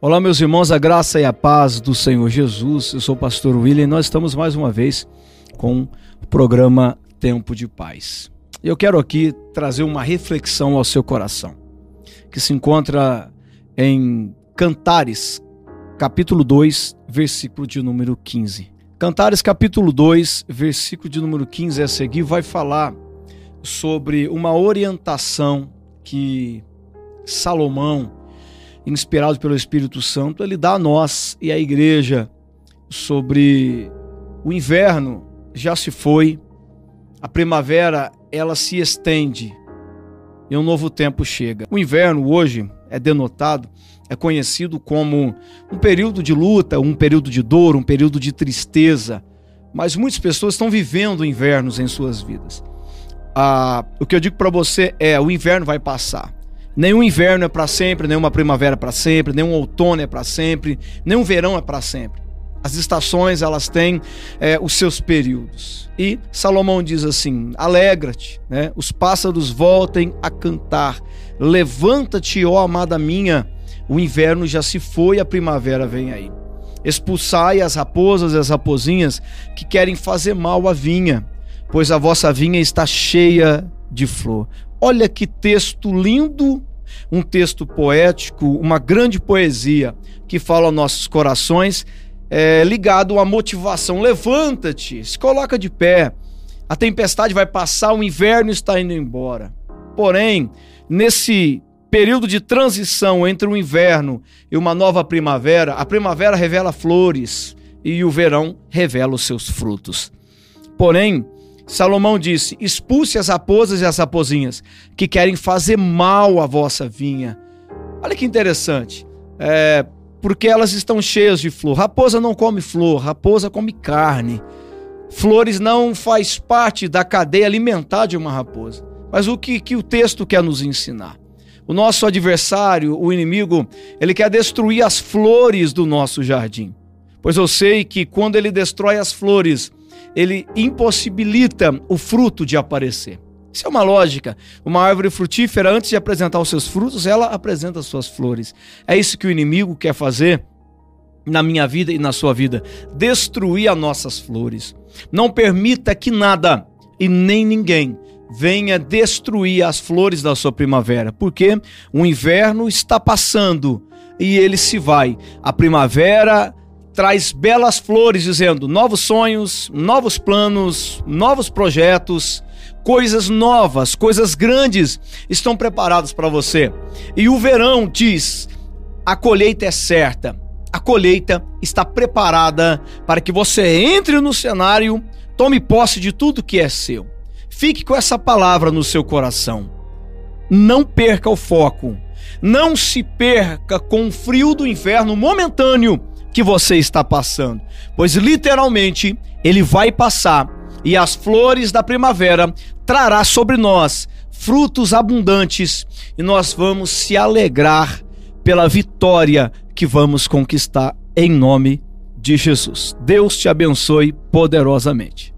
Olá, meus irmãos, a graça e a paz do Senhor Jesus. Eu sou o pastor William e nós estamos mais uma vez com o programa Tempo de Paz. Eu quero aqui trazer uma reflexão ao seu coração, que se encontra em Cantares, capítulo 2, versículo de número 15. Cantares, capítulo 2, versículo de número 15 a seguir, vai falar sobre uma orientação que Salomão inspirado pelo Espírito Santo, ele dá a nós e à igreja sobre o inverno já se foi, a primavera ela se estende e um novo tempo chega. O inverno hoje é denotado, é conhecido como um período de luta, um período de dor, um período de tristeza, mas muitas pessoas estão vivendo invernos em suas vidas. Ah, o que eu digo para você é: o inverno vai passar. Nenhum inverno é para sempre, nenhuma primavera é para sempre, nenhum outono é para sempre, nenhum verão é para sempre. As estações elas têm é, os seus períodos. E Salomão diz assim: alegra-te, né? Os pássaros voltem a cantar. Levanta-te, ó amada minha. O inverno já se foi, a primavera vem aí. Expulsai as raposas e as raposinhas que querem fazer mal à vinha, pois a vossa vinha está cheia de flor. Olha que texto lindo um texto poético, uma grande poesia que fala aos nossos corações, é, ligado à motivação. Levanta-te, se coloca de pé. A tempestade vai passar, o inverno está indo embora. Porém, nesse período de transição entre o inverno e uma nova primavera, a primavera revela flores e o verão revela os seus frutos. Porém, Salomão disse: expulse as raposas e as raposinhas que querem fazer mal à vossa vinha. Olha que interessante. É, porque elas estão cheias de flor. Raposa não come flor, raposa come carne. Flores não faz parte da cadeia alimentar de uma raposa. Mas o que, que o texto quer nos ensinar? O nosso adversário, o inimigo, ele quer destruir as flores do nosso jardim. Pois eu sei que quando ele destrói as flores, ele impossibilita o fruto de aparecer. Isso é uma lógica. Uma árvore frutífera, antes de apresentar os seus frutos, ela apresenta as suas flores. É isso que o inimigo quer fazer na minha vida e na sua vida: destruir as nossas flores. Não permita que nada e nem ninguém venha destruir as flores da sua primavera, porque o inverno está passando e ele se vai. A primavera traz belas flores dizendo novos sonhos, novos planos, novos projetos, coisas novas, coisas grandes estão preparadas para você. E o verão diz: a colheita é certa. A colheita está preparada para que você entre no cenário, tome posse de tudo que é seu. Fique com essa palavra no seu coração. Não perca o foco. Não se perca com o frio do inverno momentâneo que você está passando, pois literalmente ele vai passar e as flores da primavera trará sobre nós frutos abundantes e nós vamos se alegrar pela vitória que vamos conquistar em nome de Jesus. Deus te abençoe poderosamente.